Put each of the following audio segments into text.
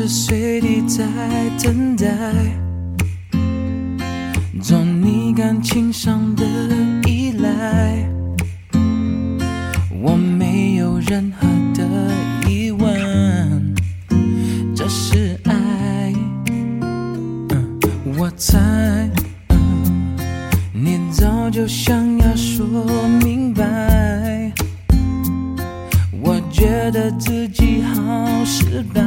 时随地在等待，做你感情上的依赖，我没有任何的疑问，这是爱。我猜，你早就想要说明白。觉得自己好失败，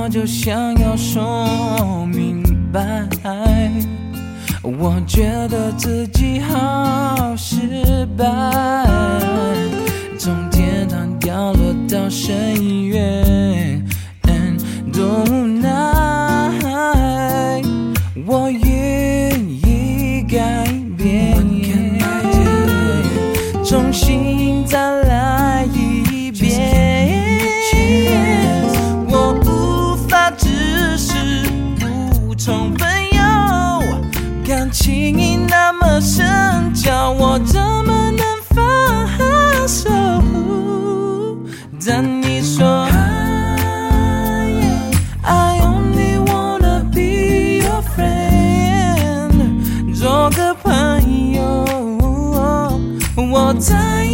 我就想要说明白，我觉得自己好失败，从天堂掉落到深渊，多无奈。我在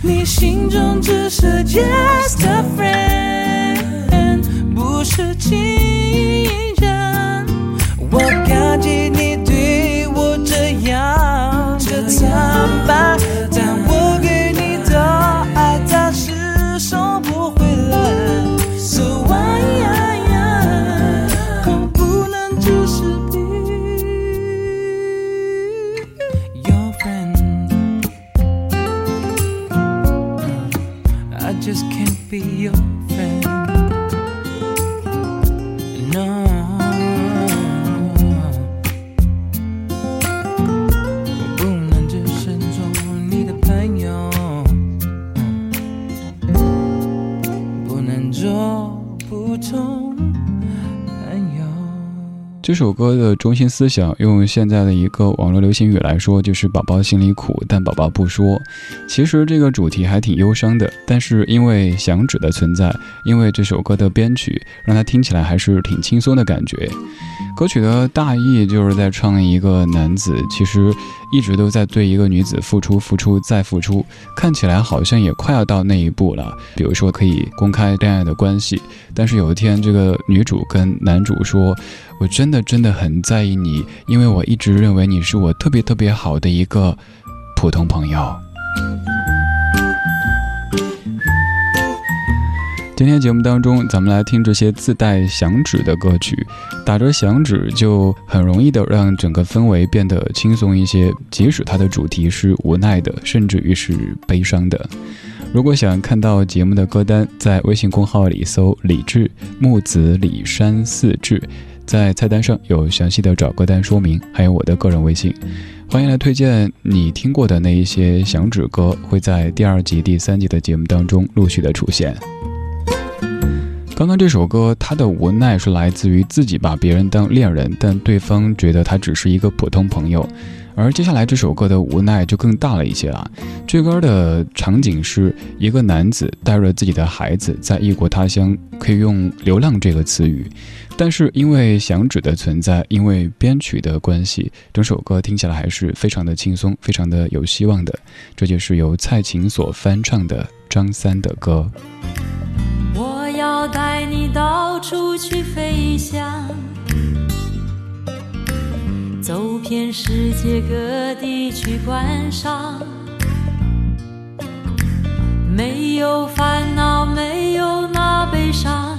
你心中只是 just a friend，不是这首歌的中心思想，用现在的一个网络流行语来说，就是“宝宝心里苦，但宝宝不说”。其实这个主题还挺忧伤的，但是因为响指的存在，因为这首歌的编曲，让它听起来还是挺轻松的感觉。歌曲的大意就是在唱一个男子，其实一直都在对一个女子付出、付出再付出，看起来好像也快要到那一步了。比如说可以公开恋爱的关系，但是有一天，这个女主跟男主说：“我真的真的很在意你，因为我一直认为你是我特别特别好的一个普通朋友。”今天节目当中，咱们来听这些自带响指的歌曲，打着响指就很容易的让整个氛围变得轻松一些，即使它的主题是无奈的，甚至于是悲伤的。如果想看到节目的歌单，在微信公号里搜“李志木子李山四志”，在菜单上有详细的找歌单说明，还有我的个人微信。欢迎来推荐你听过的那一些响指歌，会在第二集、第三集的节目当中陆续的出现。刚刚这首歌，他的无奈是来自于自己把别人当恋人，但对方觉得他只是一个普通朋友。而接下来这首歌的无奈就更大了一些了。这歌的场景是一个男子带着自己的孩子在异国他乡，可以用“流浪”这个词语。但是因为响指的存在，因为编曲的关系，整首歌听起来还是非常的轻松，非常的有希望的。这就是由蔡琴所翻唱的张三的歌。我要带你到处去飞翔。走遍世界各地去观赏，没有烦恼，没有那悲伤，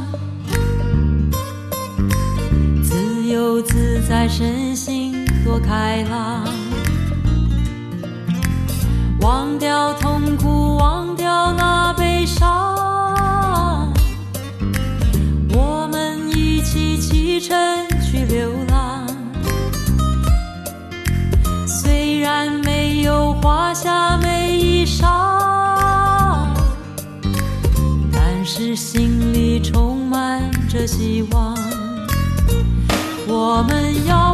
由自在，身心多开朗，忘掉痛苦，忘掉那悲伤，我们一起启程去流浪。虽然没有华厦美衣裳，但是心里充满着希望。我们要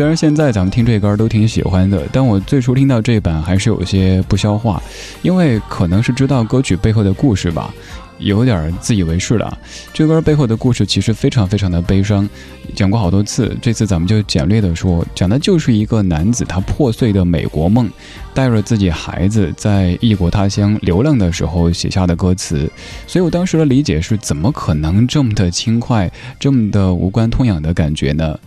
虽然现在咱们听这歌都挺喜欢的，但我最初听到这版还是有些不消化，因为可能是知道歌曲背后的故事吧。有点自以为是了。这歌背后的故事其实非常非常的悲伤，讲过好多次。这次咱们就简略的说，讲的就是一个男子他破碎的美国梦，带着自己孩子在异国他乡流浪的时候写下的歌词。所以我当时的理解是，怎么可能这么的轻快，这么的无关痛痒的感觉呢？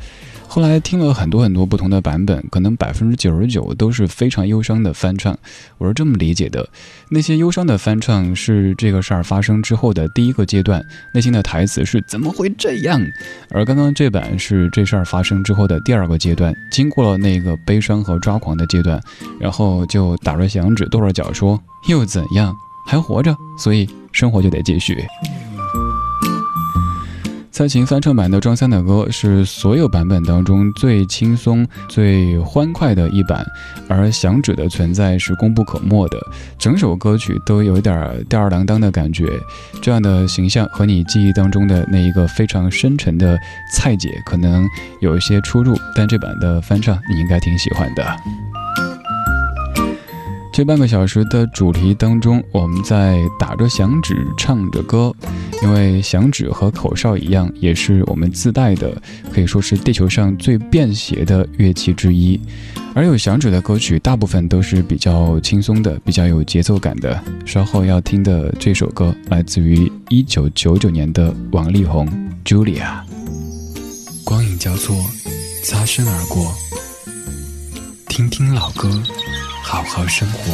后来听了很多很多不同的版本，可能百分之九十九都是非常忧伤的翻唱。我是这么理解的：那些忧伤的翻唱是这个事儿发生之后的第一个阶段，内心的台词是怎么会这样？而刚刚这版是这事儿发生之后的第二个阶段，经过了那个悲伤和抓狂的阶段，然后就打着响指、跺着脚说又怎样？还活着，所以生活就得继续。蔡琴翻唱版的庄三的歌是所有版本当中最轻松、最欢快的一版，而响指的存在是功不可没的。整首歌曲都有点吊儿郎当的感觉，这样的形象和你记忆当中的那一个非常深沉的蔡姐可能有一些出入，但这版的翻唱你应该挺喜欢的。这半个小时的主题当中，我们在打着响指唱着歌，因为响指和口哨一样，也是我们自带的，可以说是地球上最便携的乐器之一。而有响指的歌曲，大部分都是比较轻松的，比较有节奏感的。稍后要听的这首歌，来自于一九九九年的王力宏《Julia》。光影交错，擦身而过，听听老歌。好好生活。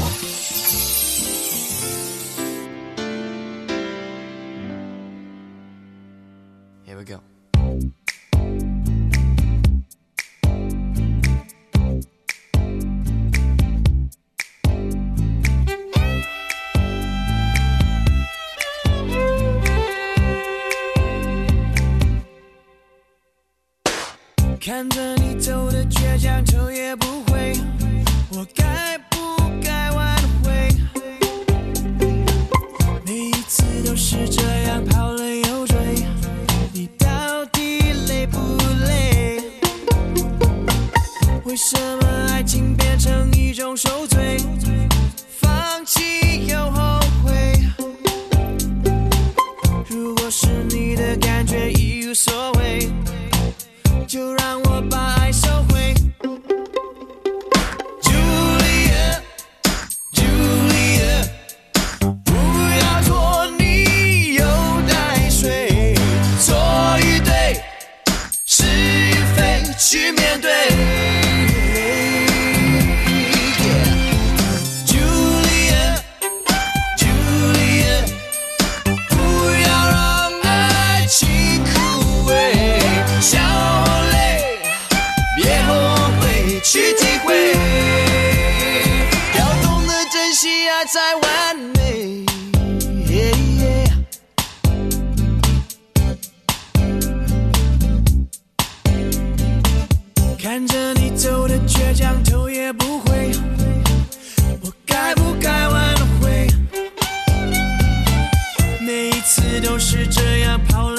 Here we go。看着你走的倔强，头也是这样跑了又追，你到底累不累？为什么爱情变成一种受罪？放弃又后悔。如果是你的感觉已无所谓，就让我把爱收你走的倔强头也不回我该不该挽回？每一次都是这样跑了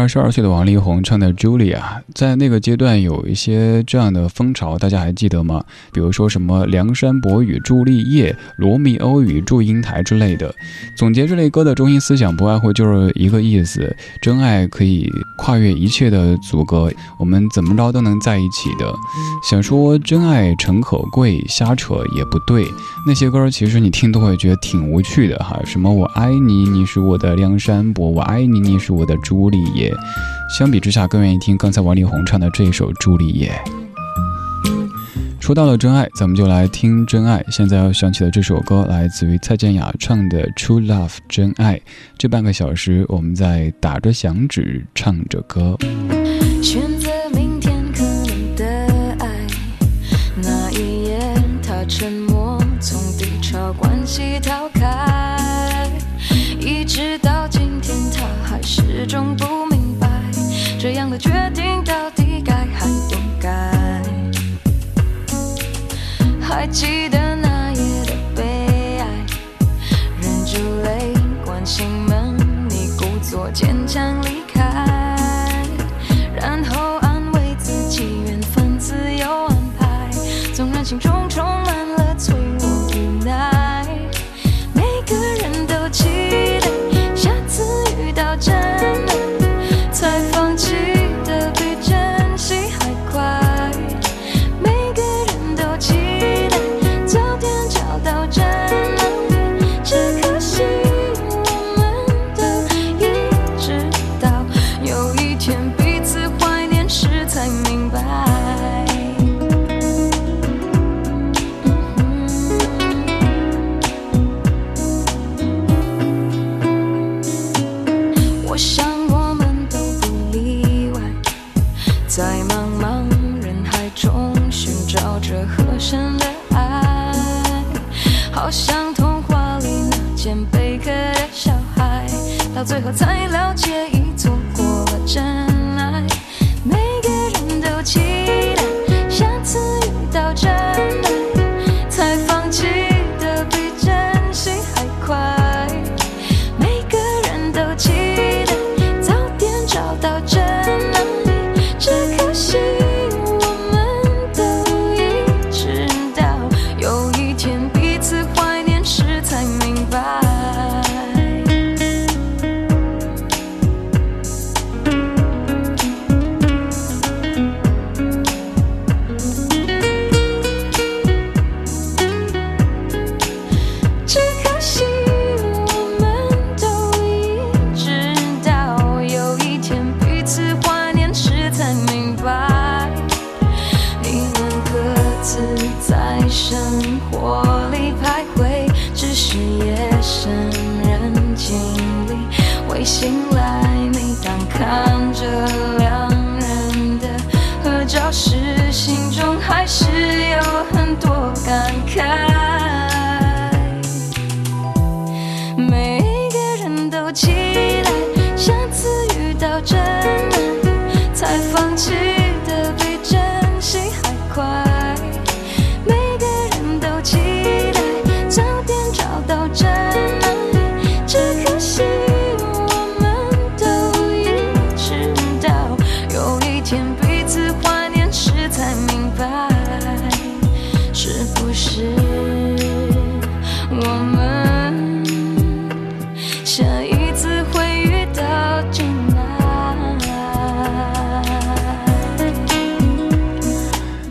二十二岁的王力宏唱的《Julia》，在那个阶段有一些这样的风潮，大家还记得吗？比如说什么《梁山伯与朱丽叶》《罗密欧与祝英台》之类的。总结这类歌的中心思想，不外乎就是一个意思：真爱可以跨越一切的阻隔，我们怎么着都能在一起的。想说真爱诚可贵，瞎扯也不对。那些歌其实你听都会觉得挺无趣的哈，什么我爱你，你是我的梁山伯，我爱你，你是我的朱丽。叶相比之下更愿意听刚才王力宏唱的这一首《朱丽叶》。说到了真爱，咱们就来听真爱。现在要响起的这首歌来自于蔡健雅唱的《True Love》真爱。这半个小时，我们在打着响指唱着歌。选择明天可能的爱，那一夜他沉默，从低潮关系逃开，一直到今天他还始终不。这样的决定到底该还不该？还记得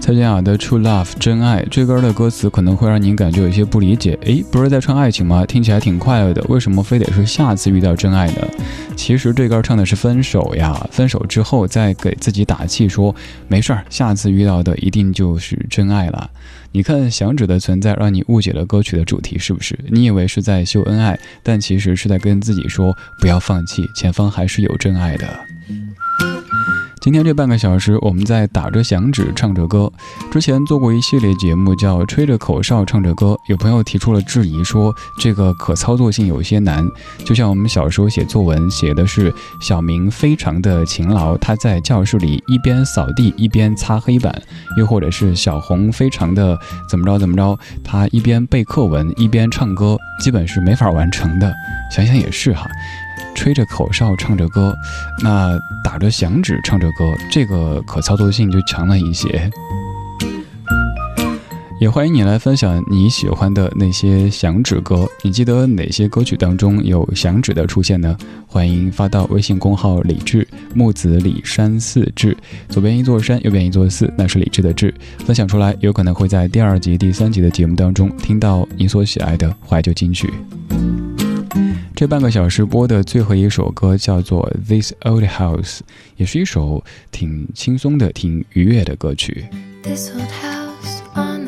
蔡健雅的《True Love》真爱这歌的歌词可能会让您感觉有些不理解，诶，不是在唱爱情吗？听起来挺快乐的，为什么非得是下次遇到真爱呢？其实这歌唱的是分手呀，分手之后再给自己打气，说没事儿，下次遇到的一定就是真爱了。你看响指的存在，让你误解了歌曲的主题，是不是？你以为是在秀恩爱，但其实是在跟自己说不要放弃，前方还是有真爱的。今天这半个小时，我们在打着响指唱着歌。之前做过一系列节目，叫吹着口哨唱着歌。有朋友提出了质疑，说这个可操作性有些难。就像我们小时候写作文，写的是小明非常的勤劳，他在教室里一边扫地一边擦黑板；又或者是小红非常的怎么着怎么着，他一边背课文一边唱歌，基本是没法完成的。想想也是哈。吹着口哨唱着歌，那打着响指唱着歌，这个可操作性就强了一些。也欢迎你来分享你喜欢的那些响指歌，你记得哪些歌曲当中有响指的出现呢？欢迎发到微信公号“李志木子李山四志”，左边一座山，右边一座寺，那是李志的志。分享出来，有可能会在第二集、第三集的节目当中听到你所喜爱的怀旧金曲。这半个小时播的最后一首歌叫做《This Old House》，也是一首挺轻松的、挺愉悦的歌曲。This old house